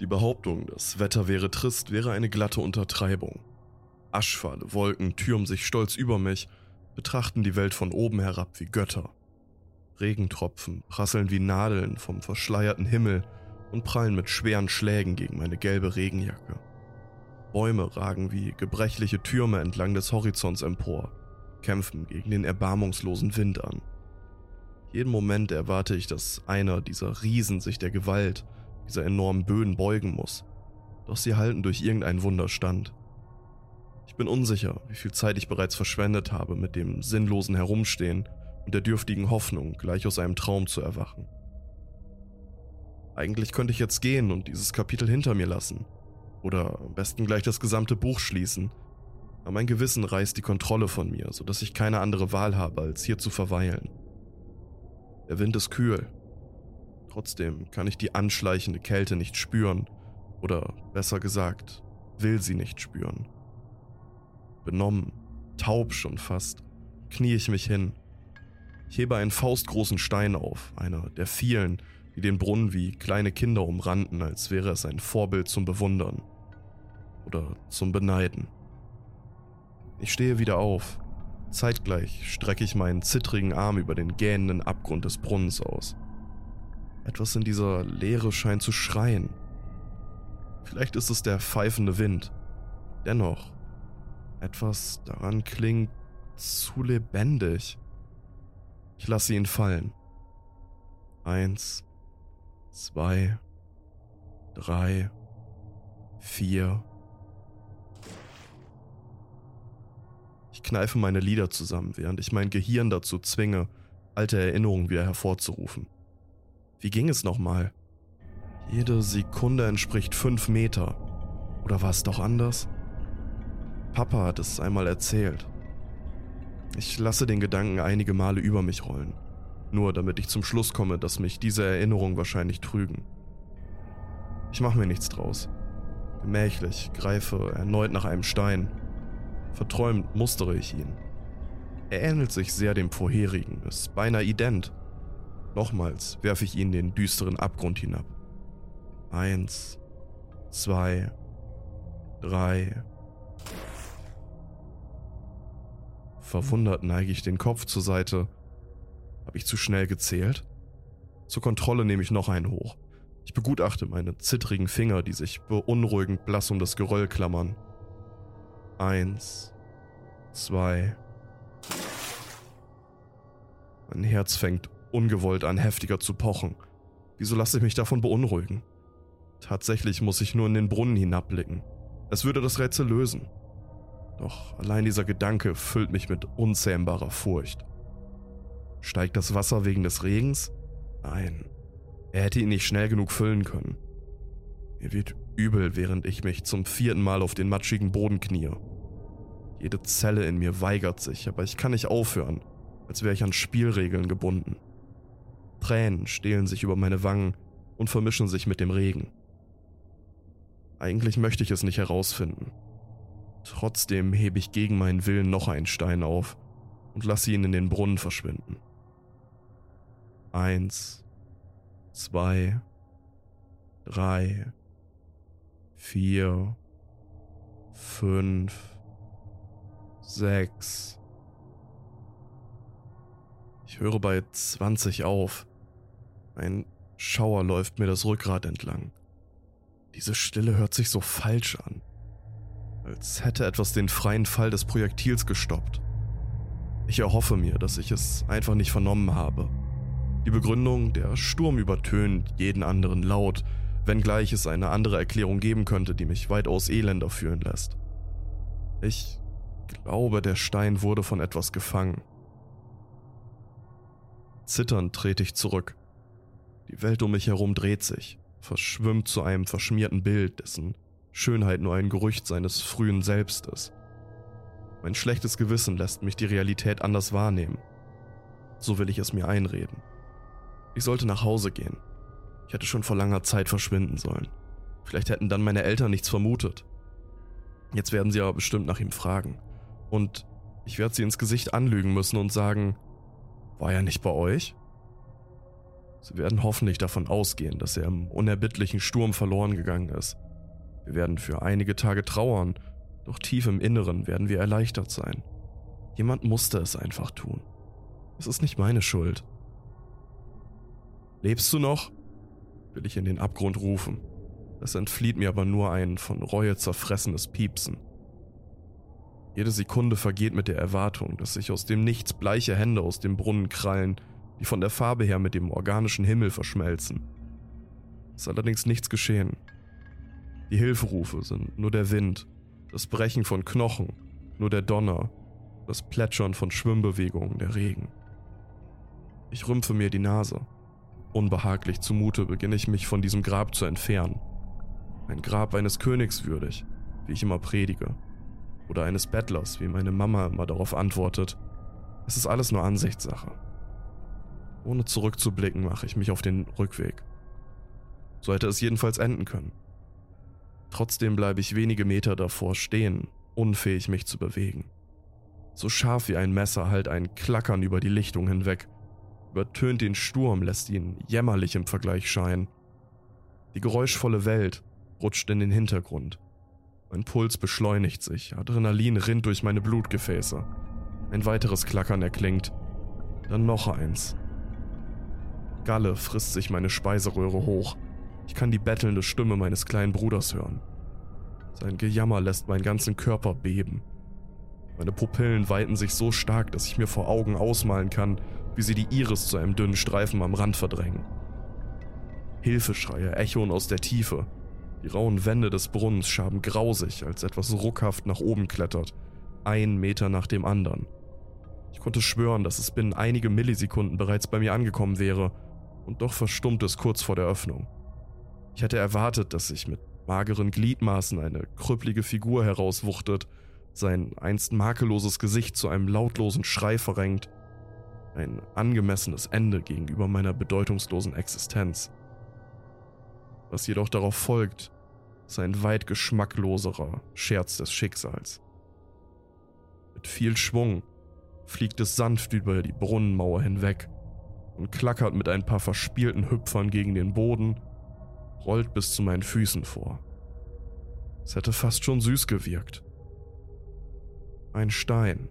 Die Behauptung, das Wetter wäre trist, wäre eine glatte Untertreibung. Aschfahle Wolken türmen sich stolz über mich, betrachten die Welt von oben herab wie Götter. Regentropfen prasseln wie Nadeln vom verschleierten Himmel und prallen mit schweren Schlägen gegen meine gelbe Regenjacke. Bäume ragen wie gebrechliche Türme entlang des Horizonts empor, kämpfen gegen den erbarmungslosen Wind an. Jeden Moment erwarte ich, dass einer dieser Riesen sich der Gewalt dieser enormen Böen beugen muss, doch sie halten durch irgendein Wunder stand. Ich bin unsicher, wie viel Zeit ich bereits verschwendet habe mit dem sinnlosen Herumstehen und der dürftigen Hoffnung, gleich aus einem Traum zu erwachen. Eigentlich könnte ich jetzt gehen und dieses Kapitel hinter mir lassen. Oder am besten gleich das gesamte Buch schließen. Aber mein Gewissen reißt die Kontrolle von mir, sodass ich keine andere Wahl habe, als hier zu verweilen. Der Wind ist kühl. Trotzdem kann ich die anschleichende Kälte nicht spüren. Oder besser gesagt, will sie nicht spüren. Benommen, taub schon fast, knie ich mich hin. Ich hebe einen faustgroßen Stein auf, einer der vielen, die den Brunnen wie kleine Kinder umrannten, als wäre es ein Vorbild zum Bewundern oder zum Beneiden. Ich stehe wieder auf. Zeitgleich strecke ich meinen zittrigen Arm über den gähnenden Abgrund des Brunnens aus. Etwas in dieser Leere scheint zu schreien. Vielleicht ist es der pfeifende Wind. Dennoch, etwas daran klingt zu lebendig. Ich lasse ihn fallen. Eins, zwei, drei, vier. Ich kneife meine Lider zusammen, während ich mein Gehirn dazu zwinge, alte Erinnerungen wieder hervorzurufen. Wie ging es nochmal? Jede Sekunde entspricht fünf Meter. Oder war es doch anders? Papa hat es einmal erzählt. Ich lasse den Gedanken einige Male über mich rollen nur damit ich zum Schluss komme, dass mich diese Erinnerungen wahrscheinlich trügen. Ich mache mir nichts draus. Gemächlich greife erneut nach einem Stein. Verträumt mustere ich ihn. Er ähnelt sich sehr dem vorherigen, ist beinahe ident. Nochmals werfe ich ihn den düsteren Abgrund hinab. Eins, zwei, drei. Verwundert neige ich den Kopf zur Seite habe ich zu schnell gezählt? Zur Kontrolle nehme ich noch einen hoch. Ich begutachte meine zittrigen Finger, die sich beunruhigend blass um das Geröll klammern. Eins, zwei. Mein Herz fängt ungewollt an, heftiger zu pochen. Wieso lasse ich mich davon beunruhigen? Tatsächlich muss ich nur in den Brunnen hinabblicken. Es würde das Rätsel lösen. Doch allein dieser Gedanke füllt mich mit unzähmbarer Furcht. Steigt das Wasser wegen des Regens? Nein. Er hätte ihn nicht schnell genug füllen können. Mir wird übel, während ich mich zum vierten Mal auf den matschigen Boden knie. Jede Zelle in mir weigert sich, aber ich kann nicht aufhören, als wäre ich an Spielregeln gebunden. Tränen stehlen sich über meine Wangen und vermischen sich mit dem Regen. Eigentlich möchte ich es nicht herausfinden. Trotzdem hebe ich gegen meinen Willen noch einen Stein auf und lasse ihn in den Brunnen verschwinden. Eins, zwei, drei, vier, fünf, sechs. Höre bei 20 auf. Ein Schauer läuft mir das Rückgrat entlang. Diese Stille hört sich so falsch an. Als hätte etwas den freien Fall des Projektils gestoppt. Ich erhoffe mir, dass ich es einfach nicht vernommen habe. Die Begründung, der Sturm übertönt jeden anderen Laut, wenngleich es eine andere Erklärung geben könnte, die mich weitaus elender fühlen lässt. Ich glaube, der Stein wurde von etwas gefangen. Zitternd trete ich zurück. Die Welt um mich herum dreht sich, verschwimmt zu einem verschmierten Bild, dessen Schönheit nur ein Gerücht seines frühen Selbst ist. Mein schlechtes Gewissen lässt mich die Realität anders wahrnehmen. So will ich es mir einreden. Ich sollte nach Hause gehen. Ich hätte schon vor langer Zeit verschwinden sollen. Vielleicht hätten dann meine Eltern nichts vermutet. Jetzt werden sie aber bestimmt nach ihm fragen. Und ich werde sie ins Gesicht anlügen müssen und sagen, war er nicht bei euch? Sie werden hoffentlich davon ausgehen, dass er im unerbittlichen Sturm verloren gegangen ist. Wir werden für einige Tage trauern, doch tief im Inneren werden wir erleichtert sein. Jemand musste es einfach tun. Es ist nicht meine Schuld. Lebst du noch? will ich in den Abgrund rufen. Es entflieht mir aber nur ein von Reue zerfressenes Piepsen. Jede Sekunde vergeht mit der Erwartung, dass sich aus dem Nichts bleiche Hände aus dem Brunnen krallen, die von der Farbe her mit dem organischen Himmel verschmelzen. Es ist allerdings nichts geschehen. Die Hilferufe sind nur der Wind, das Brechen von Knochen, nur der Donner, das Plätschern von Schwimmbewegungen, der Regen. Ich rümpfe mir die Nase. Unbehaglich zumute beginne ich mich von diesem Grab zu entfernen. Ein Grab eines Königs würdig, wie ich immer predige. Oder eines Bettlers, wie meine Mama immer darauf antwortet. Es ist alles nur Ansichtssache. Ohne zurückzublicken mache ich mich auf den Rückweg. So hätte es jedenfalls enden können. Trotzdem bleibe ich wenige Meter davor stehen, unfähig mich zu bewegen. So scharf wie ein Messer halt ein Klackern über die Lichtung hinweg, übertönt den Sturm, lässt ihn jämmerlich im Vergleich scheinen. Die geräuschvolle Welt rutscht in den Hintergrund. Mein Puls beschleunigt sich, Adrenalin rinnt durch meine Blutgefäße. Ein weiteres Klackern erklingt, dann noch eins. Galle frisst sich meine Speiseröhre hoch. Ich kann die bettelnde Stimme meines kleinen Bruders hören. Sein Gejammer lässt meinen ganzen Körper beben. Meine Pupillen weiten sich so stark, dass ich mir vor Augen ausmalen kann, wie sie die Iris zu einem dünnen Streifen am Rand verdrängen. Hilfeschreie echoen aus der Tiefe. Die rauen Wände des Brunnens schaben grausig, als etwas ruckhaft nach oben klettert, ein Meter nach dem anderen. Ich konnte schwören, dass es binnen einige Millisekunden bereits bei mir angekommen wäre, und doch verstummt es kurz vor der Öffnung. Ich hätte erwartet, dass sich mit mageren Gliedmaßen eine krüppelige Figur herauswuchtet, sein einst makelloses Gesicht zu einem lautlosen Schrei verrenkt. Ein angemessenes Ende gegenüber meiner bedeutungslosen Existenz. Was jedoch darauf folgt, ist ein weit geschmackloserer Scherz des Schicksals. Mit viel Schwung fliegt es sanft über die Brunnenmauer hinweg und klackert mit ein paar verspielten Hüpfern gegen den Boden, rollt bis zu meinen Füßen vor. Es hätte fast schon süß gewirkt. Ein Stein,